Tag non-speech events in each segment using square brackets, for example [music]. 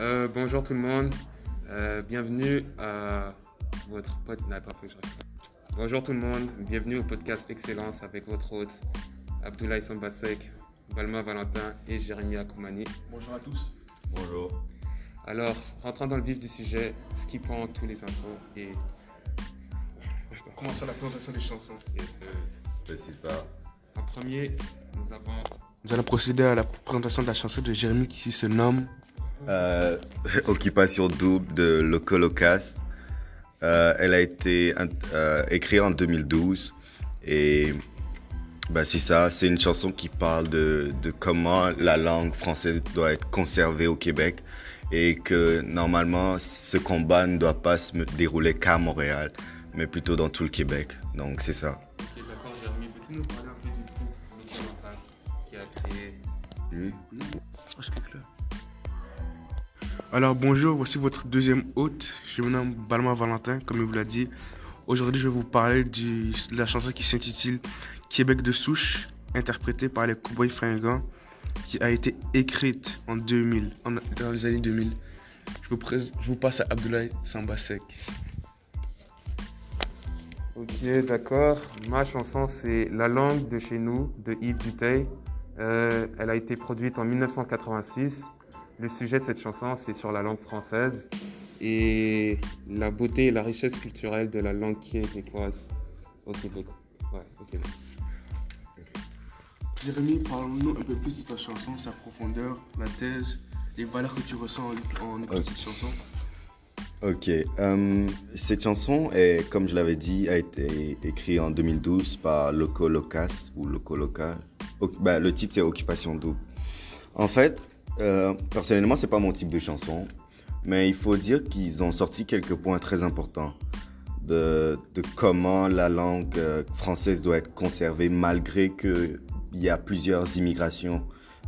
Euh, bonjour tout le monde. Euh, bienvenue à votre podcast. Bonjour tout le monde. Bienvenue au podcast Excellence avec votre hôte Abdoulaye Sambasek, Balma Valentin et Jérémy Akoumani. Bonjour à tous. Bonjour. Alors, rentrant dans le vif du sujet, skippant tous les intros et. Commençons la présentation des chansons. Yes, euh, c'est ça. en premier, nous avons. Nous allons procéder à la présentation de la chanson de Jérémy qui se nomme Euh, [laughs] Occupation double de Loco Locas. Euh, elle a été euh, écrite en 2012 et bah, c'est ça, c'est une chanson qui parle de, de comment la langue française doit être conservée au Québec et que normalement ce combat ne doit pas se dérouler qu'à Montréal, mais plutôt dans tout le Québec. Donc c'est ça. Ok, d'accord, Jérémy, peux-tu nous parler un peu du groupe Local Locas qui a créé. Alors bonjour, voici votre deuxième hôte. Je me nomme Balma Valentin, comme il vous l'a dit. Aujourd'hui, je vais vous parler de la chanson qui s'intitule Québec de souche, interprétée par les Cowboys Fringants, qui a été écrite en 2000, en- dans les années 2000. Je vous, prés- je vous passe à Abdoulaye Sambasek. Ok, d'accord. Ma chanson, c'est La langue de chez nous de Yves Duteil. Euh, elle a été produite en 1986. Le sujet de cette chanson, c'est sur la langue française et la beauté et la richesse culturelle de la langue québécoise au Québec. Ouais, au Québec. Jérémy, parle-nous un peu plus de ta chanson, sa profondeur, la thèse, les valeurs que tu ressens en, en écoutant Ok. cette chanson. Ok, euh, cette chanson, est, comme je l'avais dit, a été écrite en 2012 par Loco Locas ou Loco Local. O- bah, le titre c'est Occupation double. En fait, euh, personnellement, c'est pas mon type de chanson, mais il faut dire qu'ils ont sorti quelques points très importants de, comment la langue euh, française doit être conservée malgré qu'il y a plusieurs immigrations.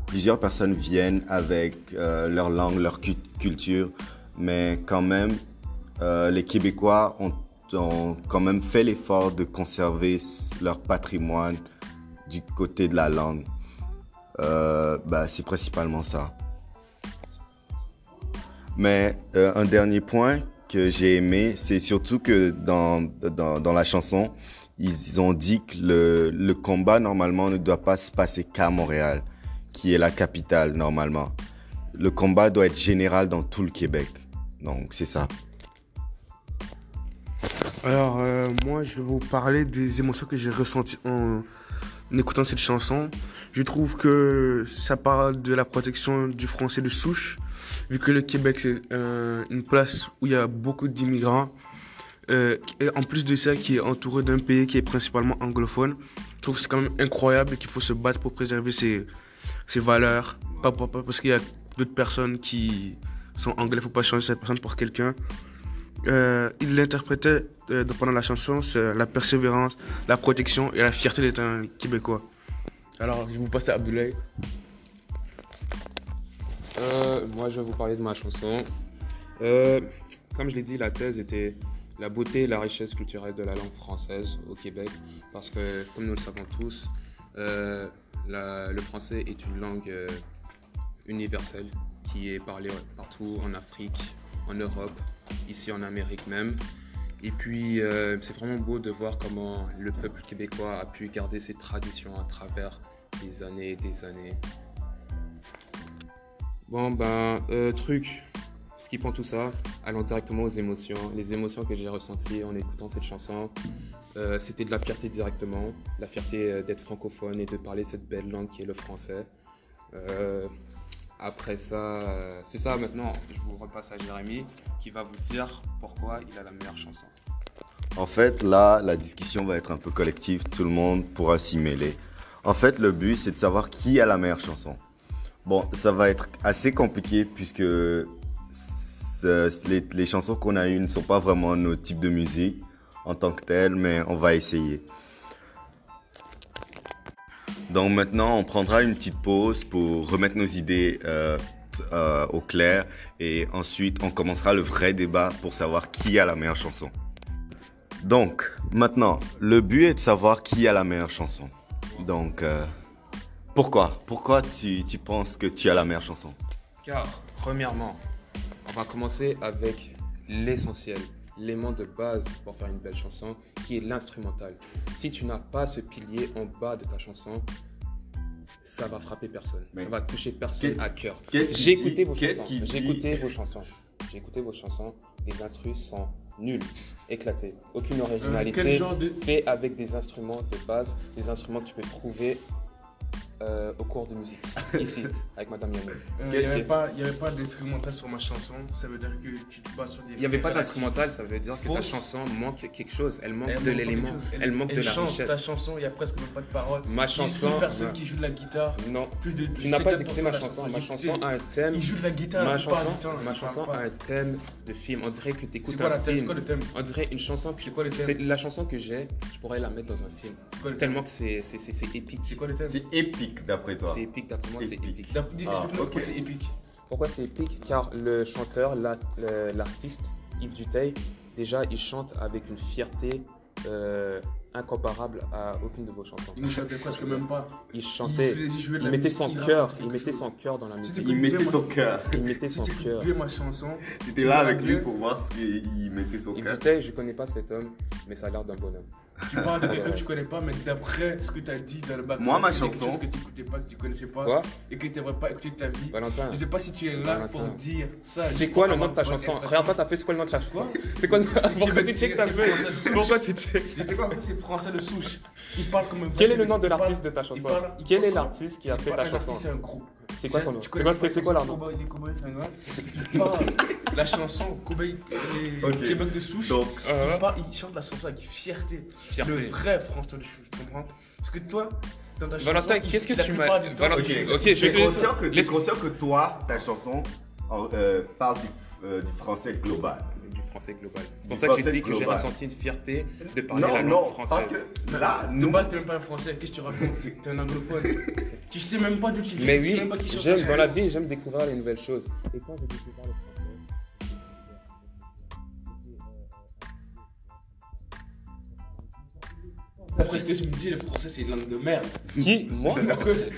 Plusieurs personnes viennent avec euh, leur langue, leur cu- culture, mais quand même, les Québécois ont, ont quand même fait l'effort de conserver leur patrimoine du côté de la langue. Euh, bah, c'est principalement ça. Mais euh, un dernier point que j'ai aimé, c'est surtout que dans, dans, la chanson, ils ont dit que le, le combat normalement ne doit pas se passer qu'à Montréal, qui est la capitale normalement. Le combat doit être général dans tout le Québec. Donc c'est ça. Alors, euh, moi, je vais vous parler des émotions que j'ai ressenties en, en écoutant cette chanson. Je trouve que ça parle de la protection du français de souche, vu que le Québec, c'est euh, une place où il y a beaucoup d'immigrants. Euh, et en plus de ça, qui est entouré d'un pays qui est principalement anglophone. Je trouve que c'est quand même incroyable qu'il faut se battre pour préserver ses, valeurs. Pas, parce qu'il y a d'autres personnes qui sont anglais, il ne faut pas changer cette personne pour quelqu'un. Euh, il l'interprétait euh, pendant la chanson, c'est la persévérance, la protection et la fierté d'être un Québécois. Alors, je vous passe à Abdoulaye. Euh, moi, je vais vous parler de ma chanson. Euh, comme je l'ai dit, la thèse était la beauté et la richesse culturelle de la langue française au Québec. Parce que, comme nous le savons tous, euh, la- le français est une langue euh, universelle qui est parlée partout en Afrique, en Europe, ici en Amérique même. Et puis, euh, c'est vraiment beau de voir comment le peuple québécois a pu garder ses traditions à travers des années et des années. Bon, ben, euh, truc, skippant tout ça, allons directement aux émotions. Les émotions que j'ai ressenties en écoutant cette chanson, euh, c'était de la fierté directement, la fierté euh, d'être francophone et de parler cette belle langue qui est le français. Après ça, euh, c'est ça maintenant, je vous repasse à Jérémy qui va vous dire pourquoi il a la meilleure chanson. En fait, là, la discussion va être un peu collective. Tout le monde pourra s'y mêler. En fait, le but, c'est de savoir qui a la meilleure chanson. Bon, ça va être assez compliqué puisque les chansons qu'on a eues ne sont pas vraiment nos types de musique en tant que telles, mais on va essayer. Donc maintenant, on prendra une petite pause pour remettre nos idées euh, euh, au clair et ensuite on commencera le vrai débat pour savoir qui a la meilleure chanson. Donc, maintenant, le but est de savoir qui a la meilleure chanson. Donc, euh, pourquoi? Pourquoi tu, tu penses que tu as la meilleure chanson? Car, premièrement, On va commencer avec l'essentiel, l'élément de base pour faire une belle chanson, qui est l'instrumental. Si tu n'as pas ce pilier en bas de ta chanson, ça va frapper personne. Mais- Ça va toucher personne à cœur. J'ai écouté vos chansons. J'ai écouté vos chansons. J'ai écouté vos chansons. Les instrus sont nuls, éclatés. Aucune originalité. Euh, quel genre de- Fait avec des instruments de base, des instruments que tu peux trouver euh, au cours de musique. [laughs] Ici, avec Madame Yannou. Il Quel n'y avait pas, d'instrumental sur ma chanson. Ça veut dire que tu te bases sur des. Il n'y avait pas d'instrumental, ça veut dire que ta chanson manque quelque chose. Elle manque Elle de l'élément. chose. Elle manque de la chante richesse. Ta chanson, il n'y a presque même pas de paroles. Ma Il y a chanson. une personne qui joue de la guitare. Non, Plus de tu n'as pas 50% écouté ma chanson. Ma chanson a un thème. Il joue de la guitare Ma chanson, du temps. ma chanson a un thème de film. On dirait que tu écoutes C'est quoi un la thème? C'est film. quoi le thème? On dirait une chanson que C'est quoi le thème? C'est la chanson que j'ai. Je pourrais la mettre dans un film. C'est quoi le thème? Tellement que c'est c'est- c'est- c'est épique. C'est quoi le thème? C'est épique d'après toi. C'est épique d'après moi, c'est Épique. épique. D'ap- Ah, pourquoi c'est épique? Pourquoi c'est épique? Car le chanteur, l'artiste Yves Duteil, déjà il chante avec une fierté euh, incomparable à aucune de vos chansons. Il ne chantait presque même pas. Il chantait, Il il mettait son il cœur, il mettait son cœur dans la musique. Il mettait son cœur. Il mettait Si son tu cœur. bien ma chanson, Tu Tu étais là avec lui pour voir s'il mettait son Yves cœur. Duteil, je connais pas cet homme, mais ça a l'air d'un bonhomme. Tu parles de quelqu'un que tu connais pas, mais d'après ce que tu as dit dans le bac, Moi, ma chanson- chose que tu n'écoutais pas, que tu connaissais pas, Quoi et que tu n'aimerais pas écouter ta vie. Valentin Je sais pas si tu es là Valentin. pour dire ça. C'est quoi le nom de ta chanson Regarde pas, t'as fait, c'est quoi le nom de ta chanson C'est quoi le Pourquoi tu check ta feuille. Pourquoi tu check Je sais pas, c'est français de souche. Il parle comme un Quel est le nom de l'artiste de ta Il chanson parle- il Quel est l'artiste qui a fait ta chanson C'est un groupe. C'est quoi son nom C'est quoi, leur nom parle [laughs] la chanson Ok. Québec de souche. Donc, il, parle- il chante la chanson avec fierté. Le Fierté. vrai François de souche, tu comprends? Parce que toi, dans ta chanson. Valentin, qu'est-ce que tu m'as Valentin, ok, je te laisse. conscient, que, t'es laisse- conscient que toi, ta chanson euh, parle euh, du français global. Du français global. C'est pour Du ça que j'ai français dit que j'ai ressenti une fierté de parler la Non, langue non, française. parce que là, De nous, base, t'es même pas un français, qu'est-ce que tu racontes T'es un anglophone. tu sais même pas d'où tu viens. Mais oui, j'aime dans la vie, j'aime découvrir les nouvelles choses. Et quand j'ai découvert le français, Après ce que tu me dis, le français c'est une langue de merde. Qui [laughs] Moi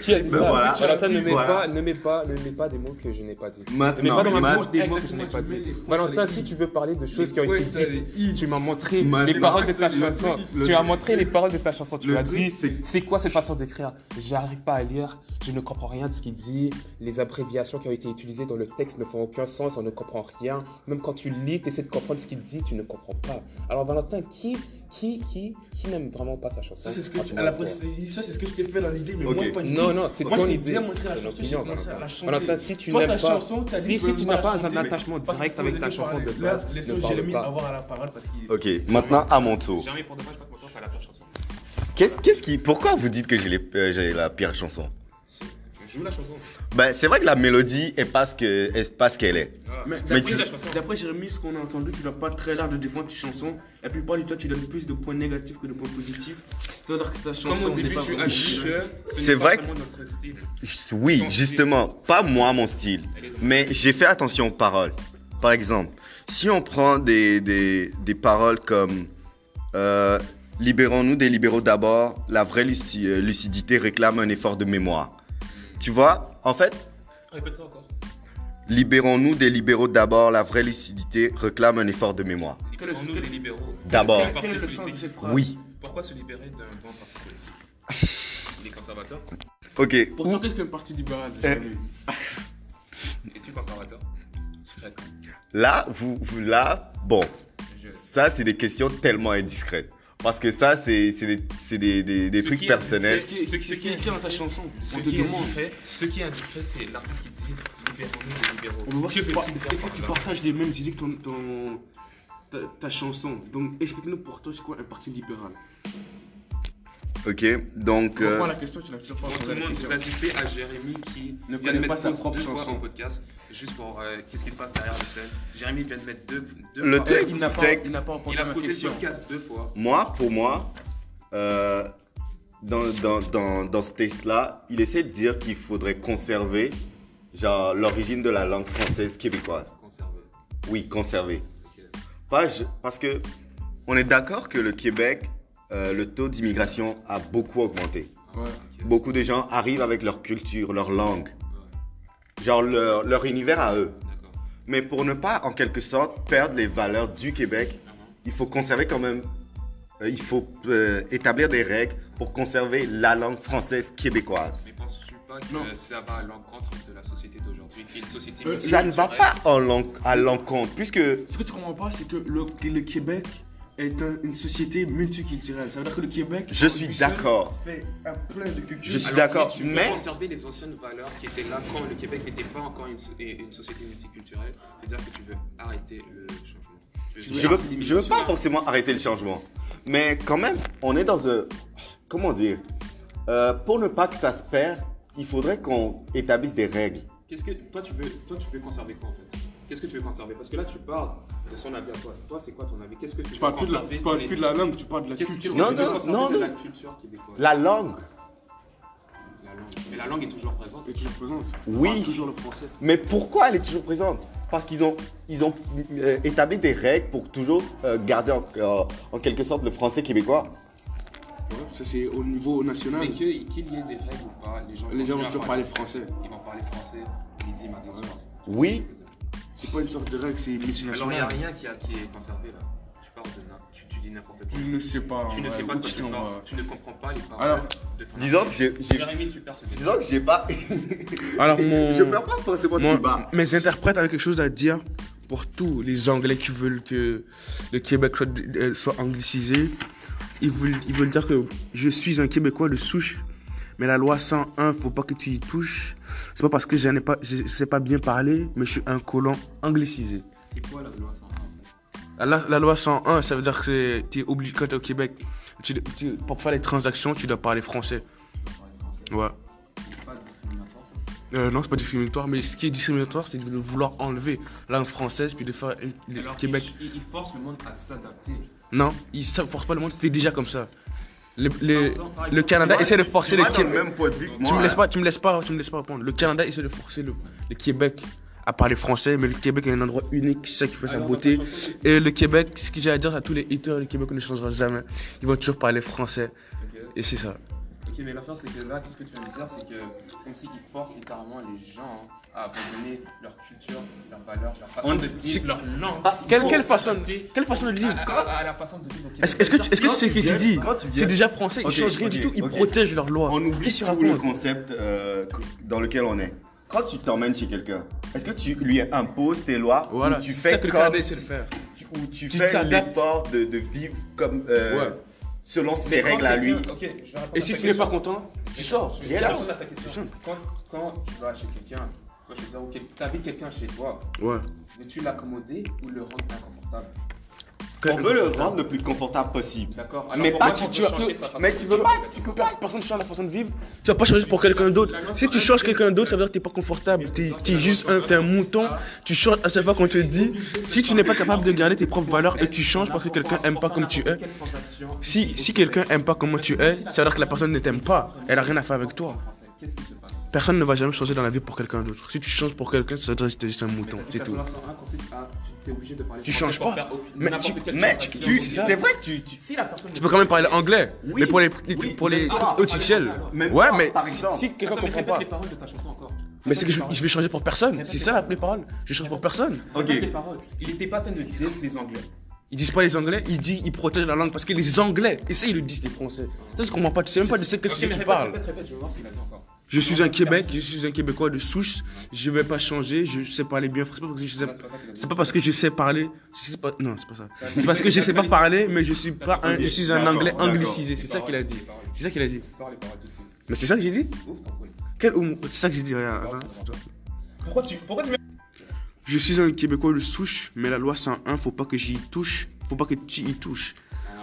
Qui a dit Ben ça voilà. Valentin, ne mets Voilà. pas, ne mets pas, ne mets pas des mots que je n'ai pas dit. Ne mets maintenant, pas dans ma bouche des mots que je n'ai pas dit. Valentin, si tu veux parler de choses qui ont été dites, tu m'as montré les le paroles de ta chanson. Tu as montré les paroles de ta chanson. Tu as dit, c'est- quoi cette façon d'écrire? J'arrive pas à lire, je ne comprends rien de ce qu'il dit. Les abréviations qui ont été utilisées dans le texte ne font aucun sens, on ne comprend rien. Même quand tu lis, tu essaies de comprendre ce qu'il dit, tu ne comprends pas. Alors Valentin, qui, qui, qui, qui n'aime vraiment pas ta chanson? Ça c'est ce que tu, à la ça c'est ce que je t'ai fait dans l'idée, mais Ok. moi pas du Non, non, c'est Moi, ton idée. bien montré la chanson, j'ai commencé à la chanter. Si tu n'aimes ta pas, chanson, t'as dit si, si tu n'as pas un attachement direct avec ta chanson de base, ne parle Jérémy pas. avoir la parole parce qu'il Ok, maintenant à mon tour. Jamais pour de vrai, je pas content, t'as la pire chanson. Qu'est-ce qu'est-ce qui, pourquoi vous dites que j'ai les- euh, j'ai la pire chanson? Joue la chanson. Ben, c'est vrai que la mélodie est pas ce que, est pas ce qu'elle est. Mais Mais d'après d'après Jérémy, ce qu'on a entendu, tu n'as pas très l'air de défendre tes chansons. Et la plupart du temps, tu donnes plus de points négatifs que de points positifs. C'est-à-dire que ta chanson n'est pas ce C'est pas vrai vraiment notre style. Oui, Ton justement, pas moi mon style. Mais j'ai fait attention aux paroles. Par exemple, si on prend des, des, des paroles comme euh, Libérons-nous des libéraux d'abord, la vraie euh, lucidité réclame un effort de mémoire. Tu vois, en fait, Répète ça encore. Libérons-nous des libéraux d'abord, la vraie lucidité réclame un effort de mémoire. Libérons-nous des libéraux. D'abord. Oui. Pourquoi se libérer d'un grand parti politique? [laughs] Il est conservateur Ok. Pourtant, qu'est-ce qu'un parti libéral. Jérémy [laughs] Es-tu conservateur? Je suis d'accord. Là, vous, vous là, bon, Je- ça c'est des questions tellement indiscrètes. Parce que ça, c'est c'est des, c'est des, des, des Ce trucs personnels. C'est ce qui est- Ce qui- c'est ce qui est écrit dans ta chanson. Ce On te qui, est demande. indiscret, ce qui est indiscret, c'est l'artiste qui dit libérons-nous des libéraux. Est-ce que tu partages les mêmes idées que ton, ton- ta, ta chanson Donc, explique-nous pour toi, c'est quoi un parti libéral? Ok, donc. euh, la question, tu l'as toujours pas Tout le la monde à Jérémy qui Ne vient de connaît mettre pas sa propre chanson. en podcast, juste pour euh, qu'est-ce qui se passe derrière les scènes. Jérémy vient de mettre deux, deux Le fois. truc, Il n'a pas, c'est- il n'a pas Il répondu a à ma posé le question. podcast deux fois. Moi, pour moi, euh, dans, dans, dans, dans ce texte-là, il essaie de dire qu'il faudrait conserver genre l'origine de la langue française québécoise. Conservé. Oui, conserver. Ok. Pas, je- parce que on est d'accord que le Québec, euh, le taux d'immigration a beaucoup augmenté. Ouais. Ok. Beaucoup de gens arrivent avec leur culture, leur langue, Ouais. genre leur, leur univers à eux. Mais pour ne pas, en quelque sorte, perdre les valeurs du Québec, il faut conserver quand même, euh, il faut euh, établir des règles pour conserver la langue française québécoise. Mais penses-tu pas que Non. ça va à l'encontre de la société d'aujourd'hui, qui est une société Euh, Ça ne va pas en à l'encontre, puisque Ce que tu comprends pas, c'est que le, le Québec est un- une société multiculturelle. Ça veut dire que le Québec. je suis d'accord. Fait plein de cultures. Je suis d'accord, si tu veux mais- conserver les anciennes valeurs qui étaient là quand le Québec n'était pas encore une, société multiculturelle, c'est-à-dire que tu veux arrêter le changement. Tu Je veux, je veux pas forcément arrêter le changement. Mais quand même, on est dans un. Comment dire? Euh, Pour ne pas que ça se perde, il faudrait qu'on établisse des règles. Qu'est-ce que toi tu veux, toi tu veux conserver quoi en fait? Qu'est-ce que tu veux conserver? Parce que là tu parles de son avis à toi. Toi c'est quoi ton avis? Qu'est-ce que tu, Tu veux parles plus de la, tu parles plus de la langue, tu parles de la culture. Non, non, non, non. la culture québécoise? La langue. La langue. Mais la langue est toujours présente. est toujours présente. On Oui. parle toujours le français. Mais pourquoi elle est toujours présente? Parce qu'ils ont, ils ont euh, établi des règles pour toujours euh, garder en, euh, en quelque sorte le français québécois. Ouais, ça, c'est au niveau national. Mais qu'il y ait des règles ou pas, les gens, Les gens vont toujours parler français. Ils vont parler français midi, matin, soir. Oui. C'est pas une sorte de règle, c'est Alors il n'y a multinational. rien qui, a, qui est conservé là. Tu parles de tu, tu dis n'importe quoi. Tu ne sais pas. Tu ne ouais, sais pas de quoi écoute, tu parles. ne comprends pas les paroles Alors, de ton Disons que j'ai, j'ai- Jérémy, tu perds ce débat. disons que j'ai pas, [laughs] Alors, mon. je perds pas forcément ce Moi, débat. mes interprètes avaient quelque chose à dire pour tous les Anglais qui veulent que le Québec soit, euh, soit anglicisé. Ils veulent, ils veulent dire que je suis un Québécois de souche, mais la loi 101, faut pas que tu y touches. C'est pas parce que je n'ai pas, je sais pas bien parler, mais je suis un colon anglicisé. C'est quoi la loi 101 en fait? La, la loi 101, ça veut dire que tu es obligé, quand tu es au Québec, tu- tu- pour faire les transactions, tu dois parler français. Tu dois parler français. Ouais. C'est pas discriminatoire ça? Euh, non, c'est pas discriminatoire, mais ce qui est discriminatoire, c'est de vouloir enlever la langue française puis de faire le Alors, Québec. il, il- il force le monde à s'adapter. Non, il ne force pas le monde, c'était déjà comme ça. Le, le- le Canada vois, essaie de forcer le Québec. Tu me laisses hein. pas, tu me laisses pas, tu me laisses pas répondre. Le Canada essaie de forcer le, le Québec à parler français, mais le Québec est un endroit unique, c'est ça qui fait sa beauté. Et le Québec, ce que j'ai à dire à tous les haters, le Québec ne changera jamais. Ils vont toujours parler français, et c'est ça. Ok, mais l'affaire c'est que là, qu'est-ce que tu de dire C'est que c'est comme s'ils forcent littéralement les gens à abandonner leur culture, leur valeur, leur façon On- de vivre, leur langue. Quelle, Pour quelle façon, quelle façon de à, vivre à- à la façon de vivre. Est-ce est-ce que tu est-ce que ce que tu dis C'est déjà français, Ok, ils changent rien ok, du tout, ils ok. protègent leurs lois. On oublie tout le racontes concept euh, dans lequel on est. Quand tu t'emmènes chez quelqu'un, est-ce que tu lui imposes tes lois Voilà, ou tu fais ça que le comme de faire. tu- ou tu, Tu fais l'effort de, de vivre comme euh, Ouais. selon Mais ses règles à lui quelqu'un- ok, je vais répondre Et à si tu n'es pas content, tu sors. Yes. à. Quand, quand tu vas chez quelqu'un, quand je veux dire, ok, t'invites quelqu'un chez toi, Ouais. veux-tu l'accommoder ou le rendre inconfortable On veut le rendre le plus confortable possible. D'accord Mais pas tu- tu- mais tu veux pas- Tu peux pas, personne ne change la façon de vivre. Tu vas pas changer pour quelqu'un d'autre. Si tu changes quelqu'un d'autre, ça veut dire que t'es pas confortable. T'es es juste un, t'es un mouton. Tu changes à chaque fois qu'on te dit. Si tu n'es pas capable de garder tes propres valeurs et tu changes parce que quelqu'un aime pas comme tu es. Si, si quelqu'un aime pas comment tu es, ça veut dire que la personne ne t'aime pas. Elle a rien à faire avec toi. Qu'est-ce qui se passe Personne ne va jamais changer dans la vie pour quelqu'un d'autre. Si tu changes pour quelqu'un, ça que t'es juste un mouton. C'est tout. valeur 101 consiste à- tu changes pas. Mais tu- tu, C'est c'est vrai que tu, tu- Si la personne Tu peux quand même parler anglais. Mais pour les, pour les officiels. Même Ouais, mais si, quelqu'un comprend répète pas. les paroles de ta chanson encore. Mais c'est que je, vais changer pour personne. C'est ça les paroles. Je change pour personne. Ok. Il était pas en train de dire les Anglais. Ils disent pas les Anglais, ils disent ils protègent la langue parce que les Anglais, et ça ils le disent les Français. Ça je comprends pas, tu sais même pas de ce que tu parles. Je suis un Québec, je suis un Québécois de souche, je vais pas changer, je sais parler bien français, c'est pas parce que je sais parler, je sais pas, non c'est pas ça. C'est parce que je sais pas parler, mais je suis pas un, je suis un anglais anglicisé, c'est ça qu'il a dit. C'est ça qu'il a dit. Mais c'est ça que j'ai dit? Quel ou- C'est ça que j'ai dit. Pourquoi tu, pourquoi tu Je suis un Québécois de souche, mais la loi 101, faut pas que j'y touche, faut pas que tu y touches.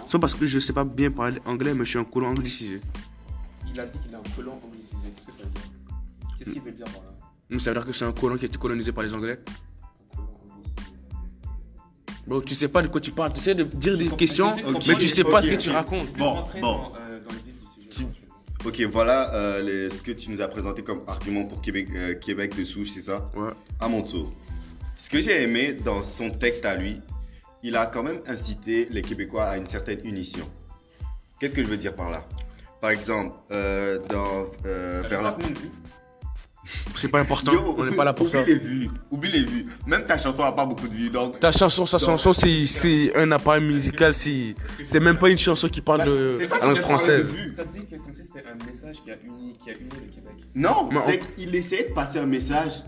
C'est pas parce que je sais pas bien parler anglais, mais je suis un colon anglicisé. Il a dit qu'il est un colon anglicisé. Qu'est-ce que ça veut dire Qu'est-ce qu'il veut dire par là Donc, Ça veut dire que c'est un colon qui a été colonisé par les Anglais. Un colon anglicisé. Bon, tu sais pas de quoi tu parles, tu sais de dire des questions, mais tu sais pas ce que tu ok. racontes. Bon, rentrer bon. Dans, euh, dans le vif du sujet. Tu- éventuellement. Ok, voilà euh, les- ce que tu nous as présenté comme argument pour Québec, euh, Québec de souche, c'est ça Ouais. À mon tour. Ce que j'ai aimé dans son texte à lui, il a quand même incité les Québécois à une certaine unition. Qu'est-ce que je veux dire par là? Par exemple, euh, dans, euh, Ça vers la... C'est pas important, Yo, on n'est pas là pour ça. Oublie les vues. Oublie les vues. Même ta chanson a pas beaucoup de vues. Donc, Ta chanson, sa chanson, c'est- c'est un appareil musical, c'est c'est même pas une chanson qui parle de c'est pas la langue française. de vues. T'as dit que c'était un message qui a uni, qui a uni le Québec. Non, c'est qu'il essayait de passer un message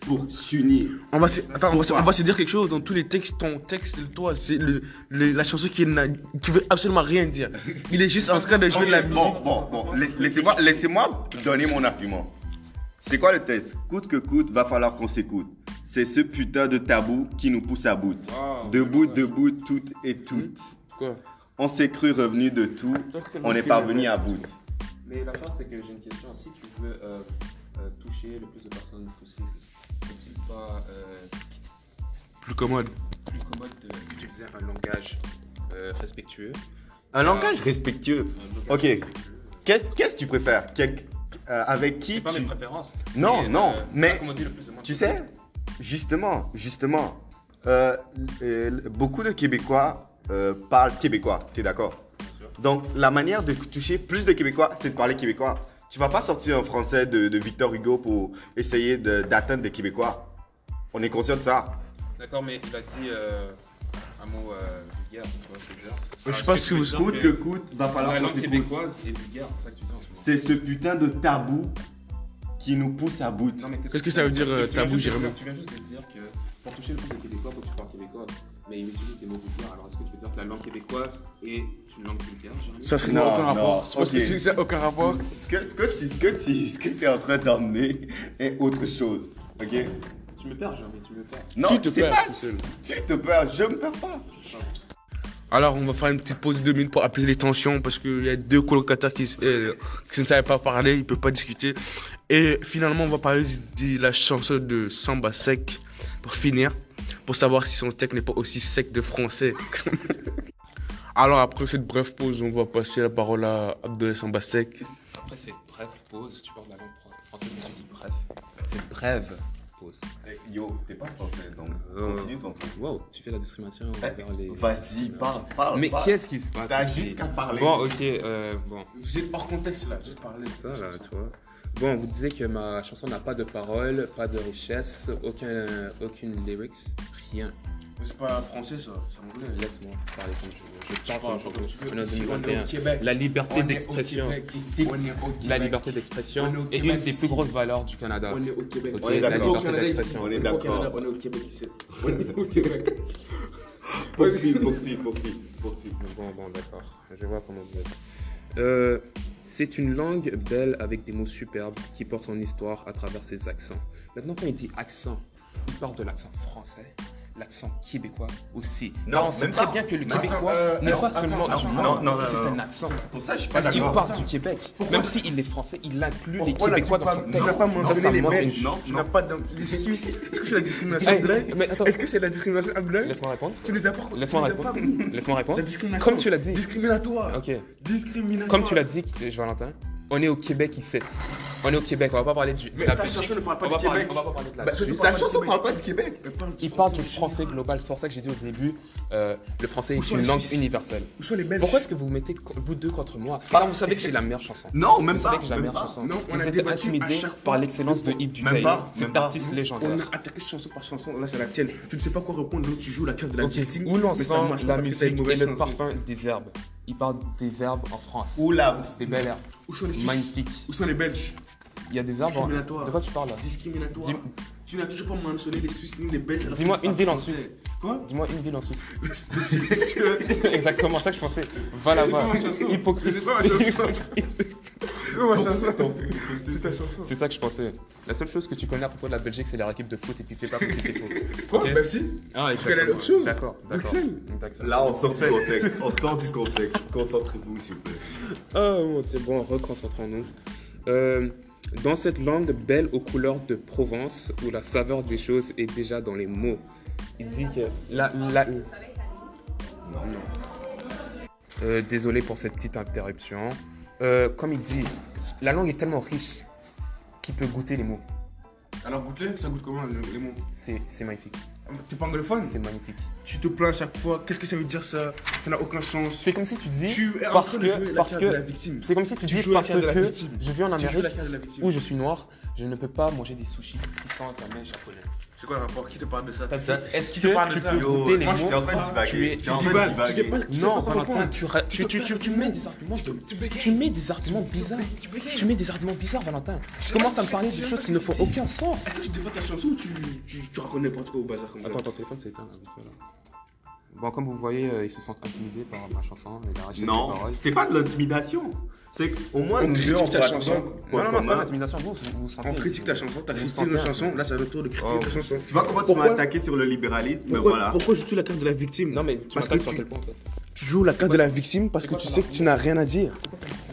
pour s'unir. On va se, attends, on va, se, on va se dire quelque chose dans tous les textes. Ton texte, toi, c'est le, le- la chanson qui, n'a- qui veut absolument rien dire. Il est juste en train de jouer de la musique. bon, bon, bon. La- Laissez-moi laissez-moi donner mon argument. C'est quoi le test Coûte que coûte, va falloir qu'on s'écoute. C'est ce putain de tabou qui nous pousse à bout. Wow. Debout, debout, toutes et toutes. Quoi? On s'est cru revenu de tout. On est parvenu à bout. Mais l'affaire, c'est que j'ai une question. Si tu veux euh, euh, toucher le plus de personnes possible, n'est-il pas euh, Plus commode. plus commode d'utiliser un langage euh, respectueux? Un langage respectueux. un langage Ok. respectueux Qu'est-ce qu'est-ce que tu préfères? Quel- euh, Avec qui C'est pas tu... mes préférences. Non, C'est, non, euh, mais accommoder le plus de monde Tu sais, justement, justement, euh, euh, beaucoup de Québécois euh, parlent québécois, t'es d'accord? Sûr. Donc, la manière de toucher plus de Québécois, c'est de parler québécois. Tu vas pas sortir un français de, de Victor Hugo pour essayer de- d'atteindre des Québécois. On est conscient de ça. D'accord, mais il a dit euh, un mot euh, vulgaire, tu vois, ce que je vous- veux dire Coûte que coûte, va la falloir qu'on langue québécoise est vulgaire, c'est ça que tu dis en ce moment. C'est ce putain de tabou qui nous pousse à bout. Qu'est-ce que ça veut dire, euh, tabou, Jérémy? Tu viens juste de dire que pour toucher le plus de Québécois, faut que tu parles québécois. Mais il utilise des mots vulgaires. Alors est-ce que tu veux dire que la langue québécoise est une langue vulgaire, Ça serait Non, aucun rapport. C'est parce que ok. tu dis que ça n'a aucun rapport. Ce que, ce que tu ce que tu- ce que tu es en train d'emmener est autre chose. Ok? Tu me perds, Jérémy, tu me perds. Non, Tu te perds pas- tout seul. Tu te perds, je me perds pas. Alors, on va faire une petite pause de deux minutes pour apaiser les tensions parce qu'il y a deux colocataires qui, euh, qui ne savaient pas parler, ils ne peuvent pas discuter. Et finalement, on va parler de la chanson de Samba Sec pour finir, pour savoir si son texte n'est pas aussi sec de français. [laughs] Alors, après cette brève pause, on va passer la parole à Abdel Samba Sec. Après cette brève pause, tu parles de la langue française, mais tu dis bref. C'est brève pause. Eh, Yo, t'es pas français, donc Euh, continue ton truc. Wow, tu fais la discrimination Eh, envers les. Vas-y, parle, parle. Mais qu'est-ce qui se passe T'as juste qu'à parler. Bon, ok, euh, bon. Vous êtes hors contexte là, juste parler. C'est ça, là, tu vois. Bon, vous disiez que ma chanson n'a pas de paroles, pas de richesse, aucun, aucune lyrics, rien. Mais c'est pas français ça, c'est anglais. Laisse-moi parler comme je veux. Je parle comme je veux. On est en Ici, on est au 2021. Québec. La liberté On est au d'expression. La liberté d'expression On est une des plus grosses valeurs du Canada. On est au Québec. On est la d'accord. liberté Au Canada, ici. d'expression. On est Au d'accord. Canada, On est au Québec ici. On est au Québec. [laughs] Poursuis, poursuis, poursuis. Bon, bon, d'accord. Je vois comment vous êtes. Euh, c'est une langue belle avec des mots superbes qui portent son histoire à travers ses accents. Maintenant, quand il dit accent, il parle de l'accent français, l'accent québécois aussi. Non, sait même très bien que le québécois euh, n'est attends, pas seulement non, non, c'est un accent. Pour ça, je suis pas Parce qu'il part du Québec. Même s'il est français, il inclut les tu Québécois dans son tu texte. n'as pas mentionné les Belges? Tu n'as pas les Suisses? Est-ce que c'est la discrimination attends, Est-ce que c'est la discrimination anglaise laisse-moi répondre. Tu les as pas. Laisse-moi tu répondre. Laisse-moi répondre. Comme tu l'as dit. Discriminatoire. Ok. Discriminatoire. Comme tu l'as dit, Valentin, on est au Québec ici. On est au Québec, on va pas parler du, Mais la chanson ne parle pas on du Québec. on va pas parler de la Bah, chanson du parle pas du Québec. Il parle du français. global, c'est pour ça que j'ai dit au début, euh, le français est une langue universelle. Où sont les Belges? Pourquoi est-ce que vous mettez vous deux contre moi? Parce Quand vous savez que j'ai la meilleure chanson. Non, même Vous pas. savez que j'ai la meilleure chanson. Non, on vous a êtes chaque par l'excellence de Yves Duteil, cet même pas. artiste On légendaire. a attaqué chanson par chanson. Là, c'est la tienne. Tu ne sais pas quoi répondre, donc tu joues la carte de la victime. où pas la musique et le parfum des herbes. Il parle des herbes en France. Ou là. Des belles herbes. Où sont les Suisses? Magnifiques. Où sont les Belges? Il y a des. Discriminatoire. De quoi tu parles là Discriminatoire. Dis- Tu n'as toujours pas mentionné les Suisses ni les Belges. Dis-moi une ville en. Suisse. Quoi Dis-moi une ville en Suisse. [laughs] Les Suisses. [laughs] Exactement ça que je pensais. Va là-bas. C'est pas ma chanson. Hypocrite. C'est pas ma chanson. Hypocrite. C'est ma chanson. C'est ta chanson. C'est ça que je pensais. La seule chose que tu connais à propos de la Belgique, c'est leur équipe de foot et puis fais pas comme si c'est faux. [laughs] Quoi Ok. Bah si. Ah, Tu connais autre chose D'accord. Là, on sort du contexte. On sort du contexte. Concentrez-vous, s'il vous plaît. Ah, bon, c'est bon, reconcentrons-nous. Euh, dans cette langue belle aux couleurs de Provence, où la saveur des choses est déjà dans les mots, il dit que la. la... Euh, désolé pour cette petite interruption. Euh, comme il dit, la langue est tellement riche qu'il peut goûter les mots. Alors goûte-les, ça goûte comment le- les mots? C'est magnifique. T'es pas anglophone? C'est magnifique. Tu te plains à chaque fois. Qu'est-ce que ça veut dire ça? Ça n'a aucun sens. C'est comme si tu dis. Tu es en parce train de que- jouer la parce carte que- de la victime. C'est comme si tu Tu dis parce que je vis en Amérique où je suis noir, je ne peux pas manger des sushis qui sentent la mèche japonaise. C'est quoi le rapport? Qui te parle de ça? Est-ce Qui que te parle de tu ça les moi, mots? en train de Tu divaguer. es- tu tu Non, Valentin, tu, ra- tu, tu, tu, tu mets des arguments. Tu mets des arguments bizarres. Tu mets des arguments bizarres, Valentin. Tu commences à me parler de choses qui ne font aucun sens. Est-ce que tu ta chanson ou tu, tu, tu racontes n'importe quoi au bazar comme ça? Attends, ton téléphone c'est éteint. Bon, comme vous voyez, euh, ils se sentent intimidés par ma chanson Non, c'est pas de l'intimidation. C'est qu'au moins, On critique ta chanson. trouver un Non, point non, non, c'est pas commun. l'intimidation. Vous, vous, vous sentez. On critique ta chanson, t'as critiqué nos chansons, là c'est à notre tour de critiquer ta chanson. Tu vois comment tu m'as attaqué sur le libéralisme Mais Pourquoi, voilà. pourquoi je joue la carte de la victime? Non, mais tu Parce m'attaques que sur tu- quel point en fait? Tu joues la carte de la victime parce que tu sais que tu n'as rien à dire.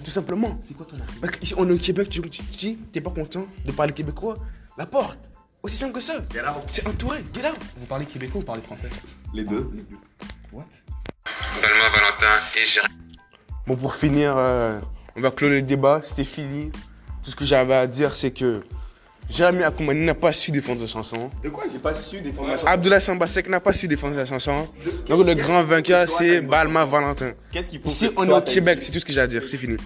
Tout simplement. C'est quoi ton argument? Parce qu'ici on est au Québec, tu tu t'es pas content de parler québécois, la porte. Aussi simple que ça. C'est entouré, get out. Vous parlez québécois ou vous parlez français? Les deux. Calme, Valentin, et Bon, pour finir, euh, on va clore le débat, c'était fini. Tout ce que j'avais à dire, c'est que Jérémy Akoumani n'a pas su défendre sa chanson. De quoi J'ai pas su défendre ma chanson. Abdoulaye Sambasek n'a pas su défendre sa chanson. De- Donc le grand vainqueur, c'est Balma Valentin. Qu'est-ce qu'il faut que on est au Québec, c'est tout ce que j'ai à dire, c'est fini.